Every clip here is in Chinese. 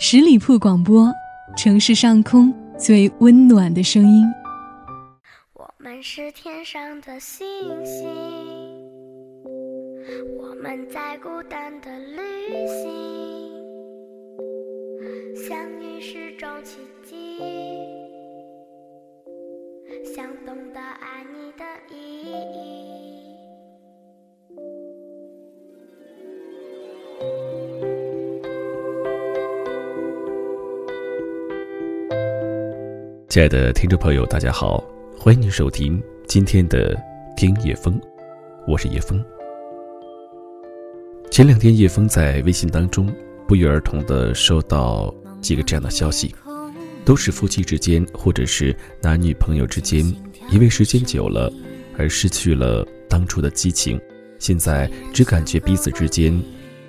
十里铺广播，城市上空最温暖的声音。我们是天上的星星，我们在孤单的旅行，相遇是种奇迹，想懂得爱你的意义。亲爱的听众朋友，大家好，欢迎您收听今天的《听叶风》，我是叶风。前两天，叶风在微信当中不约而同的收到几个这样的消息，都是夫妻之间或者是男女朋友之间，因为时间久了而失去了当初的激情，现在只感觉彼此之间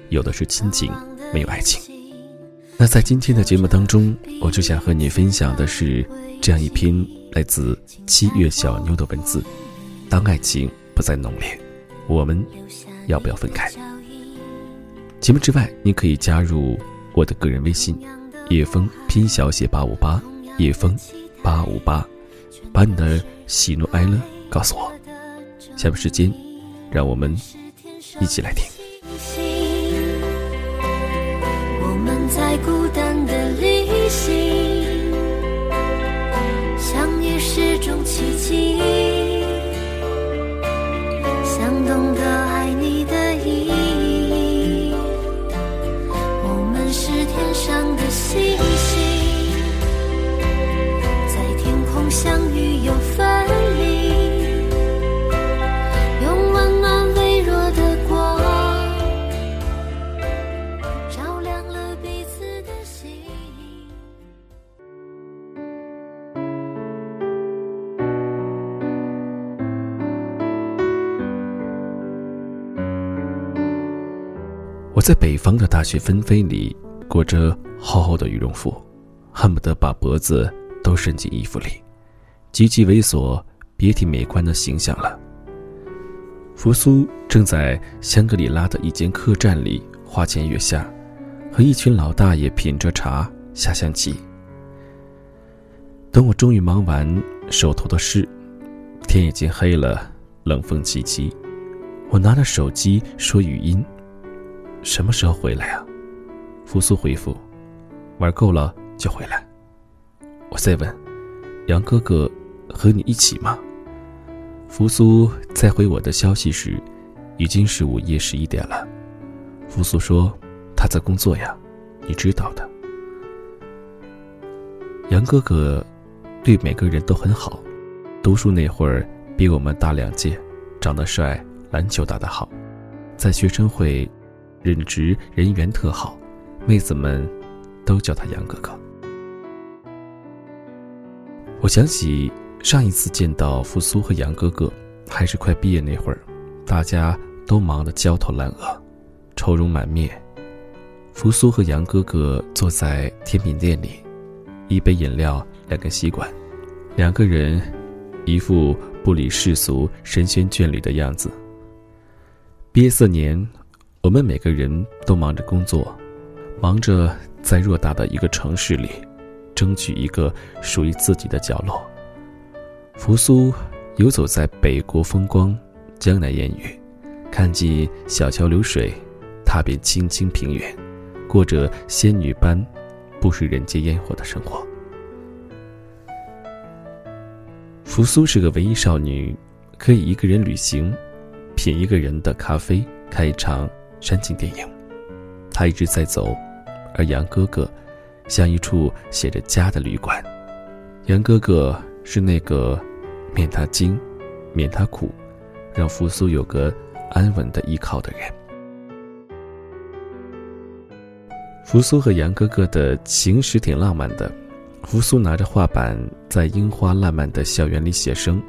有的是亲情，没有爱情。那在今天的节目当中，我就想和你分享的是这样一篇来自七月小妞的文字：当爱情不再浓烈，我们要不要分开？节目之外，你可以加入我的个人微信：叶枫拼小写八五八，叶枫八五八，把你的喜怒哀乐告诉我。下面时间，让我们一起来听。我在北方的大雪纷飞里，裹着厚厚的羽绒服，恨不得把脖子都伸进衣服里，极其猥琐、别提美观的形象了。扶苏正在香格里拉的一间客栈里花前月下，和一群老大爷品着茶、下象棋。等我终于忙完手头的事，天已经黑了，冷风凄凄。我拿着手机说语音。什么时候回来啊？扶苏回复：“玩够了就回来。”我再问：“杨哥哥和你一起吗？”扶苏在回我的消息时，已经是午夜十一点了。扶苏说：“他在工作呀，你知道的。”杨哥哥对每个人都很好，读书那会儿比我们大两届，长得帅，篮球打得好，在学生会。任职人缘特好，妹子们都叫他杨哥哥。我想起上一次见到扶苏和杨哥哥，还是快毕业那会儿，大家都忙得焦头烂额，愁容满面。扶苏和杨哥哥坐在甜品店里，一杯饮料，两根吸管，两个人一副不理世俗、神仙眷侣的样子。毕业四年。我们每个人都忙着工作，忙着在偌大的一个城市里，争取一个属于自己的角落。扶苏游走在北国风光，江南烟雨，看尽小桥流水，踏遍青青平原，过着仙女般不食人间烟火的生活。扶苏是个文艺少女，可以一个人旅行，品一个人的咖啡，看一场。煽情电影，他一直在走，而杨哥哥像一处写着家的旅馆。杨哥哥是那个免他惊、免他苦，让扶苏有个安稳的依靠的人。扶苏和杨哥哥的情史挺浪漫的。扶苏拿着画板在樱花烂漫的校园里写生。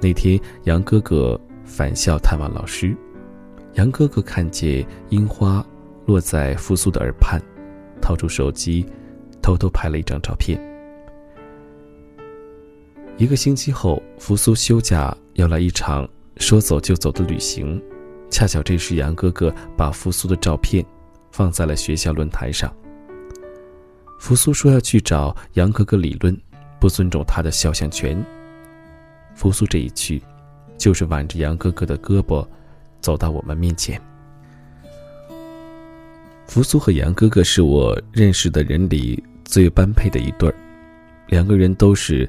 那天，杨哥哥返校探望老师。杨哥哥看见樱花落在扶苏的耳畔，掏出手机，偷偷拍了一张照片。一个星期后，扶苏休假要来一场说走就走的旅行，恰巧这时杨哥哥把扶苏的照片放在了学校论坛上。扶苏说要去找杨哥哥理论，不尊重他的肖像权。扶苏这一去，就是挽着杨哥哥的胳膊，走到我们面前。扶苏和杨哥哥是我认识的人里最般配的一对儿，两个人都是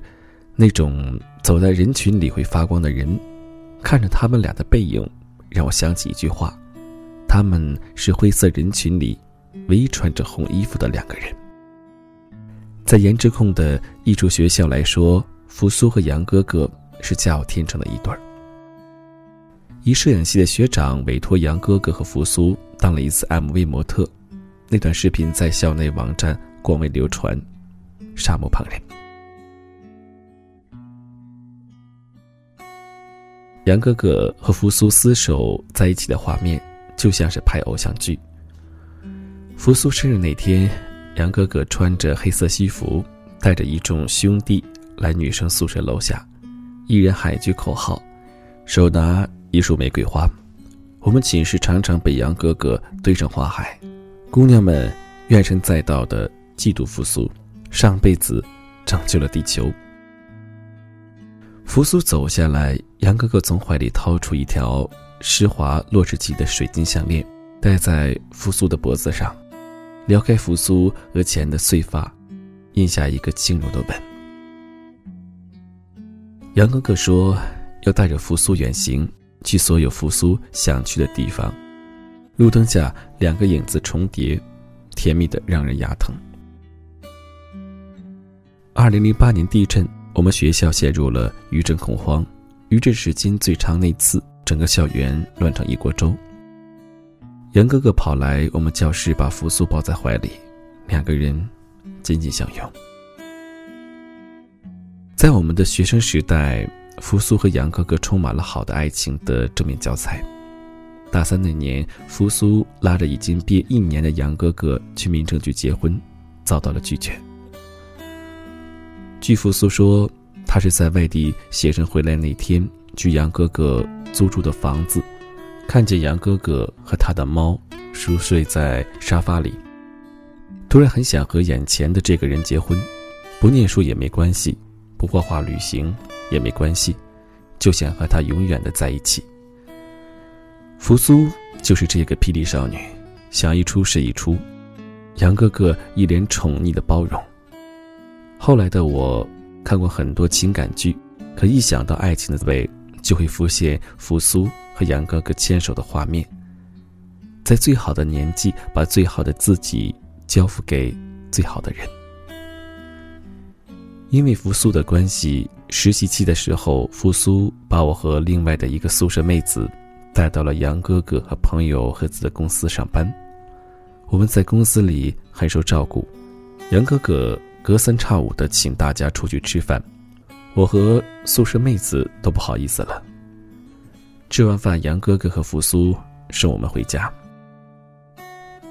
那种走在人群里会发光的人。看着他们俩的背影，让我想起一句话：他们是灰色人群里唯一穿着红衣服的两个人。在颜值控的艺术学校来说，扶苏和杨哥哥是佳偶天成的一对儿。一摄影系的学长委托杨哥哥和扶苏当了一次 MV 模特，那段视频在校内网站广为流传，煞目旁人。杨哥哥和扶苏厮守在一起的画面，就像是拍偶像剧。扶苏生日那天，杨哥哥穿着黑色西服，带着一众兄弟来女生宿舍楼下，一人喊一句口号，手拿。一束玫瑰花，我们寝室常常被杨哥哥堆成花海，姑娘们怨声载道的嫉妒扶苏，上辈子拯救了地球。扶苏走下来，杨哥哥从怀里掏出一条施华洛世奇的水晶项链，戴在扶苏的脖子上，撩开扶苏额前的碎发，印下一个轻柔的吻。杨哥哥说要带着扶苏远行。去所有扶苏想去的地方，路灯下两个影子重叠，甜蜜的让人牙疼。二零零八年地震，我们学校陷入了余震恐慌，余震时间最长那次，整个校园乱成一锅粥。杨哥哥跑来我们教室，把扶苏抱在怀里，两个人紧紧相拥。在我们的学生时代。扶苏和杨哥哥充满了好的爱情的正面教材。大三那年，扶苏拉着已经毕业一年的杨哥哥去民政局结婚，遭到了拒绝。据扶苏说，他是在外地写生回来那天，去杨哥哥租住的房子，看见杨哥哥和他的猫熟睡在沙发里，突然很想和眼前的这个人结婚，不念书也没关系。不画画旅行也没关系，就想和他永远的在一起。扶苏就是这个霹雳少女，想一出是一出，杨哥哥一脸宠溺的包容。后来的我看过很多情感剧，可一想到爱情的滋味，就会浮现扶苏和杨哥哥牵手的画面，在最好的年纪，把最好的自己交付给最好的人。因为扶苏的关系，实习期的时候，扶苏把我和另外的一个宿舍妹子带到了杨哥哥和朋友合资的公司上班。我们在公司里很受照顾，杨哥哥隔三差五的请大家出去吃饭，我和宿舍妹子都不好意思了。吃完饭，杨哥哥和扶苏送我们回家。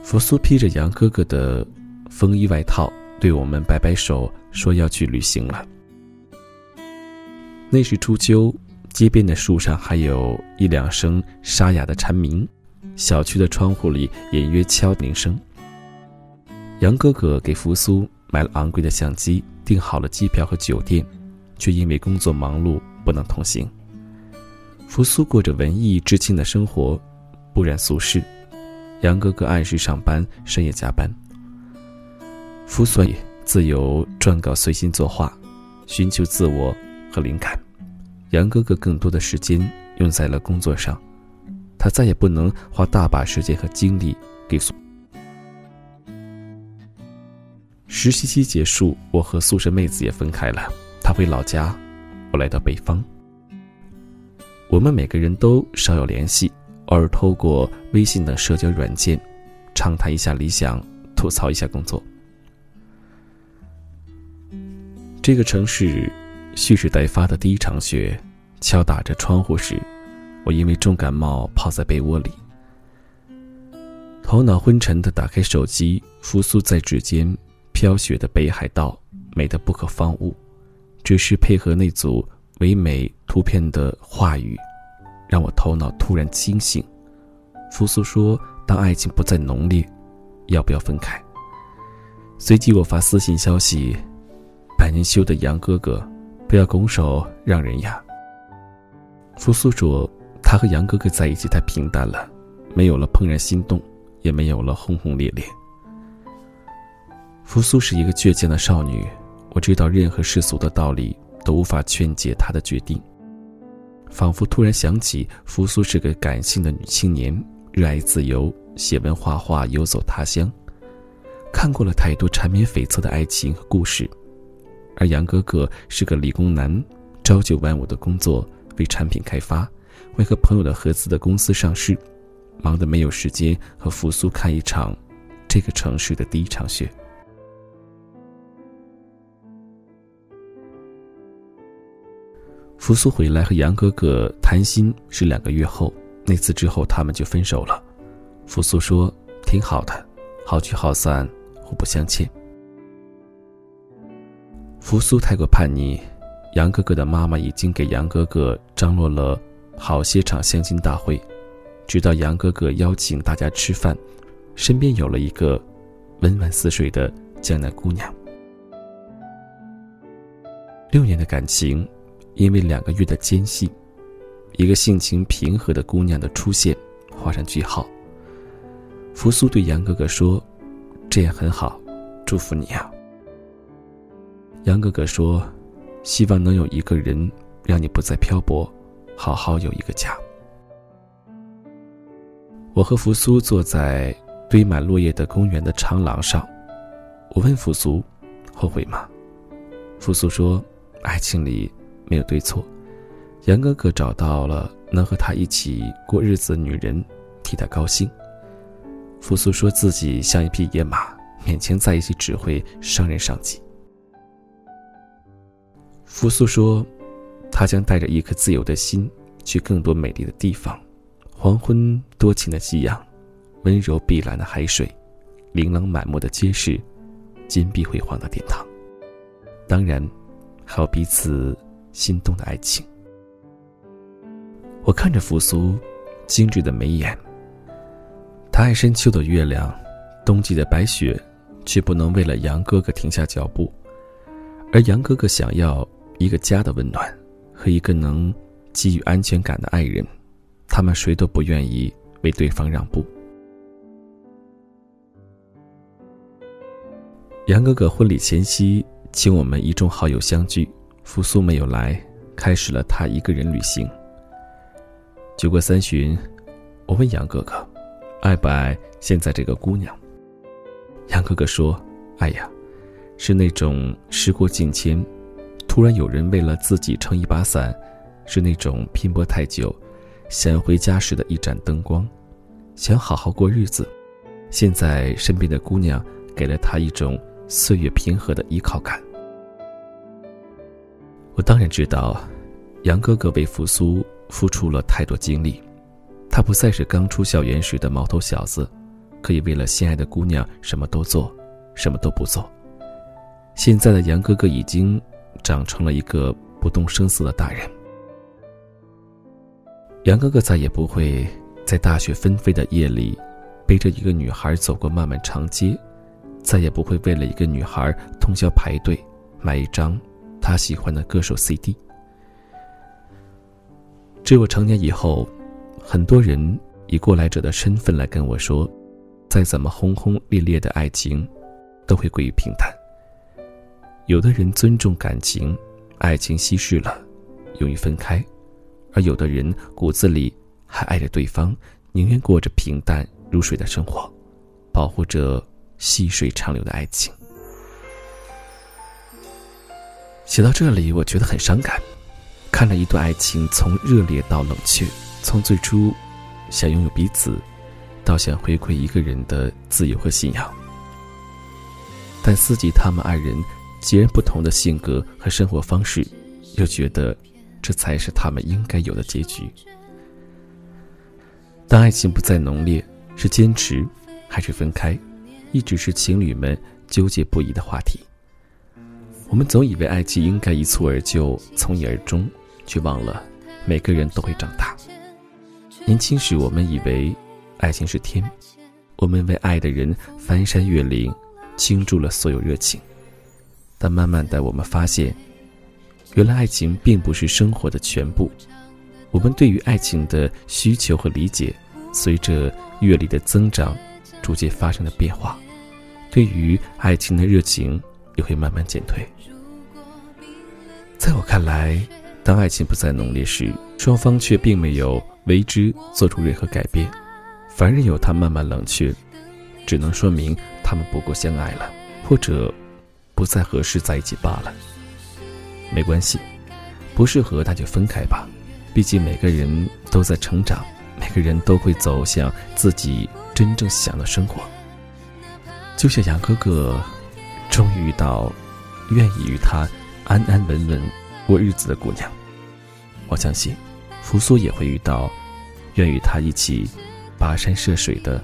扶苏披着杨哥哥的风衣外套，对我们摆摆手。说要去旅行了。那是初秋，街边的树上还有一两声沙哑的蝉鸣，小区的窗户里隐约敲铃声。杨哥哥给扶苏买了昂贵的相机，订好了机票和酒店，却因为工作忙碌不能同行。扶苏过着文艺知青的生活，不染俗世。杨哥哥按时上班，深夜加班。扶苏。自由撰稿，随心作画，寻求自我和灵感。杨哥哥更多的时间用在了工作上，他再也不能花大把时间和精力给宿。实习期结束，我和宿舍妹子也分开了，她回老家，我来到北方。我们每个人都少有联系，偶尔透过微信的社交软件，畅谈一下理想，吐槽一下工作。这个城市蓄势待发的第一场雪，敲打着窗户时，我因为重感冒泡在被窝里，头脑昏沉的打开手机，复苏在指尖飘雪的北海道，美得不可方物。只是配合那组唯美图片的话语，让我头脑突然清醒。复苏说：“当爱情不再浓烈，要不要分开？”随即我发私信消息：“百年修的杨哥哥，不要拱手让人呀。”扶苏说：“他和杨哥哥在一起太平淡了，没有了怦然心动，也没有了轰轰烈烈。”扶苏是一个倔强的少女，我知道任何世俗的道理都无法劝解她的决定。仿佛突然想起，扶苏是个感性的女青年，热爱自由，写文画画，游走他乡，看过了太多缠绵悱恻的爱情和故事。而杨哥哥是个理工男，朝九晚五的工作，为产品开发，为和朋友的合资的公司上市，忙得没有时间和扶苏看一场这个城市的第一场雪。扶苏回来和杨哥哥谈心是两个月后，那次之后他们就分手了。扶苏说：“挺好的，好聚好散，互不相欠。”扶苏太过叛逆，杨哥哥的妈妈已经给杨哥哥张罗了好些场相亲大会，直到杨哥哥邀请大家吃饭，身边有了一个温婉似水的江南姑娘。六年的感情。因为两个月的间隙，一个性情平和的姑娘的出现，画上句号。扶苏对杨哥哥说：“这样很好，祝福你啊。”杨哥哥说：“希望能有一个人，让你不再漂泊，好好有一个家。”我和扶苏坐在堆满落叶的公园的长廊上，我问扶苏：“后悔吗？”扶苏说：“爱情里……”没有对错，杨哥哥找到了能和他一起过日子的女人，替他高兴。扶苏说自己像一匹野马，勉强在一起只会伤人伤己。扶苏说，他将带着一颗自由的心去更多美丽的地方，黄昏多情的夕阳，温柔碧蓝的海水，琳琅满目的街市，金碧辉煌的殿堂。当然，还有彼此。心动的爱情。我看着扶苏精致的眉眼。他爱深秋的月亮，冬季的白雪，却不能为了杨哥哥停下脚步。而杨哥哥想要一个家的温暖，和一个能给予安全感的爱人。他们谁都不愿意为对方让步。杨哥哥婚礼前夕，请我们一众好友相聚。扶苏没有来，开始了他一个人旅行。酒过三巡，我问杨哥哥：“爱不爱现在这个姑娘？”杨哥哥说：“爱呀，是那种时过境迁，突然有人为了自己撑一把伞，是那种拼搏太久，想回家时的一盏灯光，想好好过日子。现在身边的姑娘给了他一种岁月平和的依靠感。”我当然知道，杨哥哥为复苏付出了太多精力，他不再是刚出校园时的毛头小子，可以为了心爱的姑娘什么都做，什么都不做。现在的杨哥哥已经长成了一个不动声色的大人。杨哥哥再也不会在大雪纷飞的夜里，背着一个女孩走过漫漫长街，再也不会为了一个女孩通宵排队买一张。他喜欢的歌手 CD。只有成年以后，很多人以过来者的身份来跟我说，再怎么轰轰烈烈的爱情，都会归于平淡。有的人尊重感情，爱情稀释了，容易分开；而有的人骨子里还爱着对方，宁愿过着平淡如水的生活，保护着细水长流的爱情。写到这里，我觉得很伤感。看了一段爱情从热烈到冷却，从最初想拥有彼此，到想回馈一个人的自由和信仰。但四季他们二人截然不同的性格和生活方式，又觉得这才是他们应该有的结局。当爱情不再浓烈，是坚持还是分开，一直是情侣们纠结不已的话题。我们总以为爱情应该一蹴而就、从一而终，却忘了每个人都会长大。年轻时，我们以为爱情是天，我们为爱的人翻山越岭，倾注了所有热情。但慢慢的，我们发现，原来爱情并不是生活的全部。我们对于爱情的需求和理解，随着阅历的增长，逐渐发生了变化。对于爱情的热情也会慢慢减退。在我看来，当爱情不再浓烈时，双方却并没有为之做出任何改变，反而有他慢慢冷却，只能说明他们不够相爱了，或者不再合适在一起罢了。没关系，不适合那就分开吧，毕竟每个人都在成长，每个人都会走向自己真正想的生活。就像杨哥哥，终于遇到愿意与他安安稳稳过日子的姑娘。我相信，扶苏也会遇到愿与他一起跋山涉水的